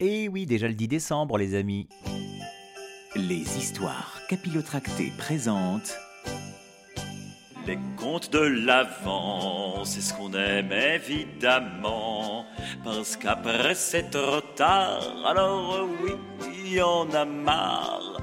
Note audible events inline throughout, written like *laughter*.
Et oui, déjà le 10 décembre, les amis. Les histoires capillotractées présentent Les contes de l'avant, c'est ce qu'on aime évidemment. Parce qu'après c'est trop tard, alors oui, il y en a marre.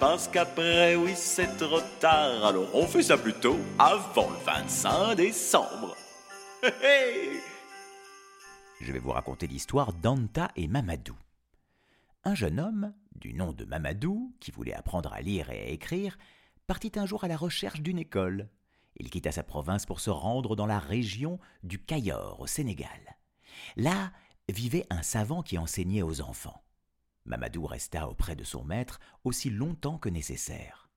Parce qu'après, oui, c'est trop tard. Alors on fait ça plutôt avant le 25 décembre. Je vais vous raconter l'histoire d'Anta et Mamadou. Un jeune homme, du nom de Mamadou, qui voulait apprendre à lire et à écrire, partit un jour à la recherche d'une école. Il quitta sa province pour se rendre dans la région du Cayor, au Sénégal. Là vivait un savant qui enseignait aux enfants. Mamadou resta auprès de son maître aussi longtemps que nécessaire.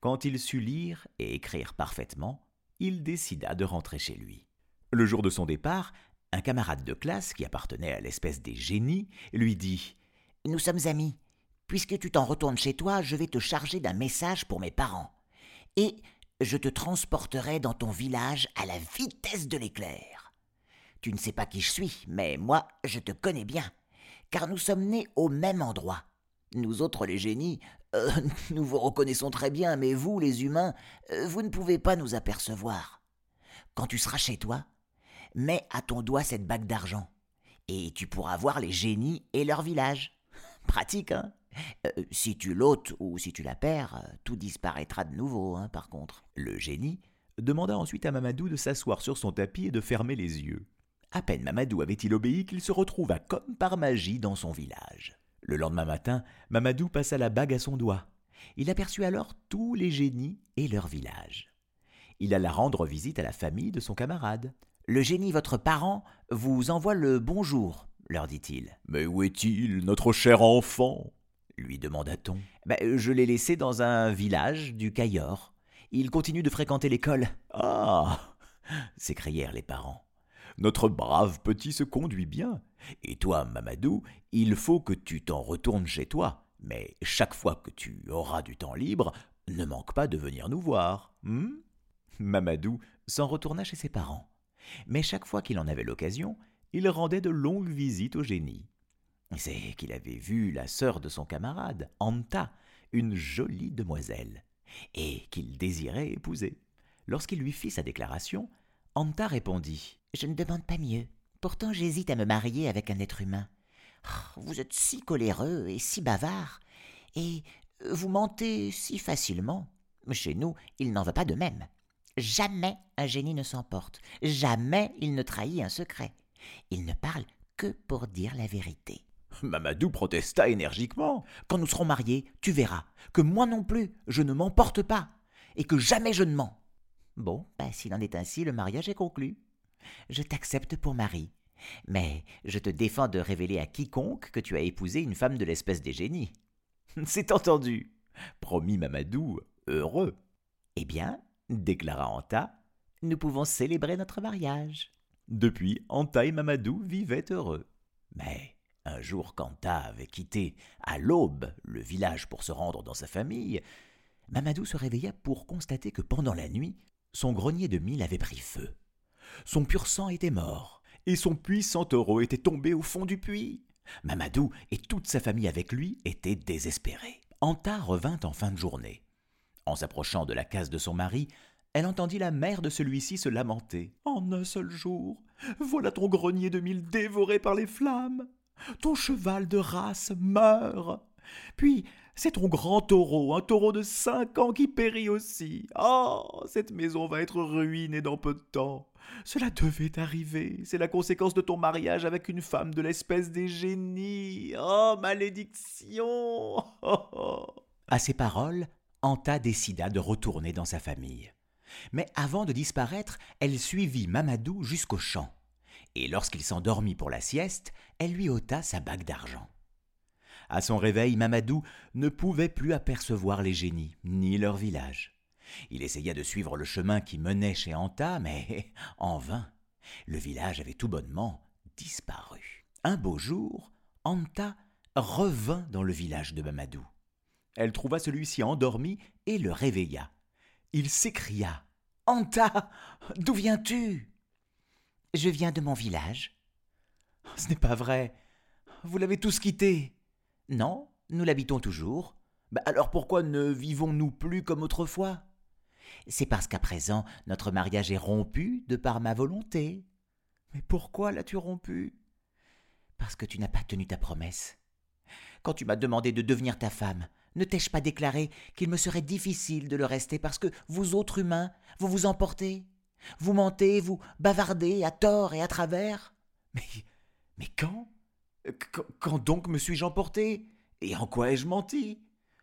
Quand il sut lire et écrire parfaitement, il décida de rentrer chez lui. Le jour de son départ, un camarade de classe qui appartenait à l'espèce des génies lui dit Nous sommes amis. Puisque tu t'en retournes chez toi, je vais te charger d'un message pour mes parents. Et je te transporterai dans ton village à la vitesse de l'éclair. Tu ne sais pas qui je suis, mais moi, je te connais bien, car nous sommes nés au même endroit. Nous autres, les génies, euh, *laughs* nous vous reconnaissons très bien, mais vous, les humains, euh, vous ne pouvez pas nous apercevoir. Quand tu seras chez toi, mets à ton doigt cette bague d'argent, et tu pourras voir les génies et leur village. *laughs* Pratique, hein? Euh, Si tu l'ôtes ou si tu la perds, tout disparaîtra de nouveau, hein, par contre. Le génie demanda ensuite à Mamadou de s'asseoir sur son tapis et de fermer les yeux. À peine Mamadou avait-il obéi qu'il se retrouva comme par magie dans son village. Le lendemain matin, Mamadou passa la bague à son doigt. Il aperçut alors tous les génies et leur village. Il alla rendre visite à la famille de son camarade. Le génie, votre parent, vous envoie le bonjour, leur dit-il. Mais où est-il, notre cher enfant? lui demanda-t-on. Ben, je l'ai laissé dans un village du Cayor. Il continue de fréquenter l'école. Ah *laughs* s'écrièrent les parents. Notre brave petit se conduit bien. Et toi, Mamadou, il faut que tu t'en retournes chez toi. Mais chaque fois que tu auras du temps libre, ne manque pas de venir nous voir. hmm? Mamadou s'en retourna chez ses parents. Mais chaque fois qu'il en avait l'occasion, il rendait de longues visites au génie. C'est qu'il avait vu la sœur de son camarade, Anta, une jolie demoiselle, et qu'il désirait épouser. Lorsqu'il lui fit sa déclaration, Anta répondit Je ne demande pas mieux. Pourtant, j'hésite à me marier avec un être humain. Oh, Vous êtes si coléreux et si bavard, et vous mentez si facilement. Chez nous, il n'en va pas de même. Jamais un génie ne s'emporte, jamais il ne trahit un secret. Il ne parle que pour dire la vérité. Mamadou protesta énergiquement. Quand nous serons mariés, tu verras que moi non plus, je ne m'emporte pas, et que jamais je ne mens. Bon, ben, s'il en est ainsi, le mariage est conclu. Je t'accepte pour mari, mais je te défends de révéler à quiconque que tu as épousé une femme de l'espèce des génies. *laughs* C'est entendu, promit Mamadou, heureux. Eh bien, Déclara Anta. nous pouvons célébrer notre mariage. Depuis, Anta et Mamadou vivaient heureux. Mais un jour qu'Anta avait quitté à l'aube le village pour se rendre dans sa famille, Mamadou se réveilla pour constater que pendant la nuit, son grenier de mil avait pris feu. Son pur sang était mort, et son puissant taureau était tombé au fond du puits. Mamadou et toute sa famille avec lui étaient désespérés. Anta revint en fin de journée. En s'approchant de la case de son mari, elle entendit la mère de celui-ci se lamenter. En un seul jour, voilà ton grenier de mil dévoré par les flammes. Ton cheval de race meurt. Puis, c'est ton grand taureau, un taureau de cinq ans qui périt aussi. Oh, cette maison va être ruinée dans peu de temps. Cela devait arriver. C'est la conséquence de ton mariage avec une femme de l'espèce des génies. Oh, malédiction. *laughs* À ces paroles, Anta décida de retourner dans sa famille. Mais avant de disparaître, elle suivit Mamadou jusqu'au champ. Et lorsqu'il s'endormit pour la sieste, elle lui ôta sa bague d'argent. À son réveil, Mamadou ne pouvait plus apercevoir les génies, ni leur village. Il essaya de suivre le chemin qui menait chez Anta, mais *laughs* en vain. Le village avait tout bonnement disparu. Un beau jour, Anta revint dans le village de Mamadou. Elle trouva celui-ci endormi et le réveilla. Il s'écria Anta, d'où viens-tu Je viens de mon village. Ce n'est pas vrai. Vous l'avez tous quitté. Non, nous l'habitons toujours. Bah alors pourquoi ne vivons-nous plus comme autrefois? C'est parce qu'à présent notre mariage est rompu de par ma volonté. Mais pourquoi l'as-tu rompu? Parce que tu n'as pas tenu ta promesse. Quand tu m'as demandé de devenir ta femme, ne t'ai-je pas déclaré qu'il me serait difficile de le rester parce que vous autres humains, vous vous emportez? Vous mentez, vous bavardez à tort et à travers? Mais, mais quand? Quand donc me suis-je emporté? Et en quoi ai-je menti?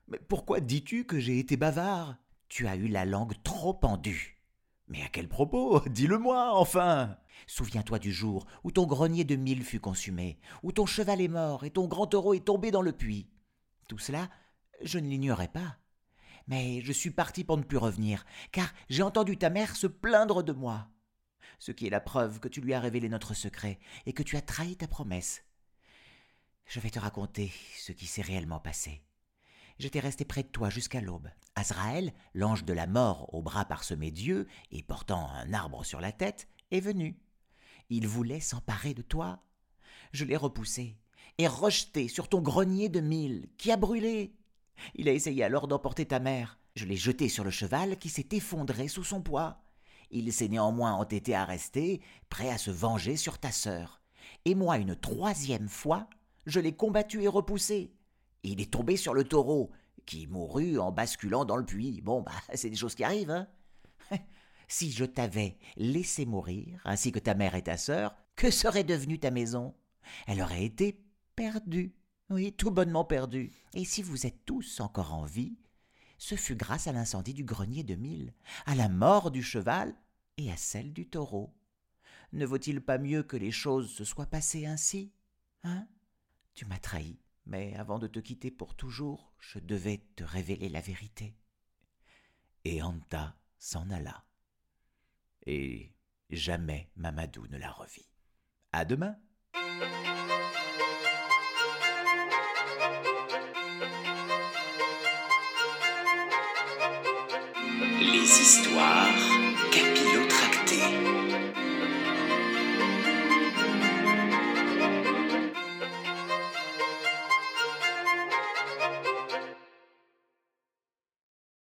Mais pourquoi dis-tu que j'ai été bavard? Tu as eu la langue trop pendue. Mais à quel propos? *laughs* Dis-le-moi, enfin Souviens-toi du jour où ton grenier de mille fut consumé, où ton cheval est mort et ton grand taureau est tombé dans le puits. Tout cela, je ne l'ignorais pas. Mais je suis parti pour ne plus revenir, car j'ai entendu ta mère se plaindre de moi. Ce qui est la preuve que tu lui as révélé notre secret et que tu as trahi ta promesse. Je vais te raconter ce qui s'est réellement passé. J'étais resté près de toi jusqu'à l'aube. Azraël, l'ange de la mort au bras parsemé d'yeux et portant un arbre sur la tête, est venu. Il voulait s'emparer de toi. Je l'ai repoussé et rejeté sur ton grenier de mille qui a brûlé. Il a essayé alors d'emporter ta mère. Je l'ai jeté sur le cheval qui s'est effondré sous son poids. Il s'est néanmoins entêté à rester, prêt à se venger sur ta sœur. Et moi, une troisième fois, je l'ai combattu et repoussé. Il est tombé sur le taureau, qui mourut en basculant dans le puits. Bon, bah, *laughs* c'est des choses qui arrivent, hein. *laughs* si je t'avais laissé mourir, ainsi que ta mère et ta sœur, que serait devenue ta maison? Elle aurait été perdue. Oui, tout bonnement perdue. Et si vous êtes tous encore en vie, ce fut grâce à l'incendie du grenier de Mille, à la mort du cheval et à celle du taureau. Ne vaut-il pas mieux que les choses se soient passées ainsi Hein? Tu m'as trahi, mais avant de te quitter pour toujours, je devais te révéler la vérité. Et Anta s'en alla. Et jamais Mamadou ne la revit. À demain. Les histoires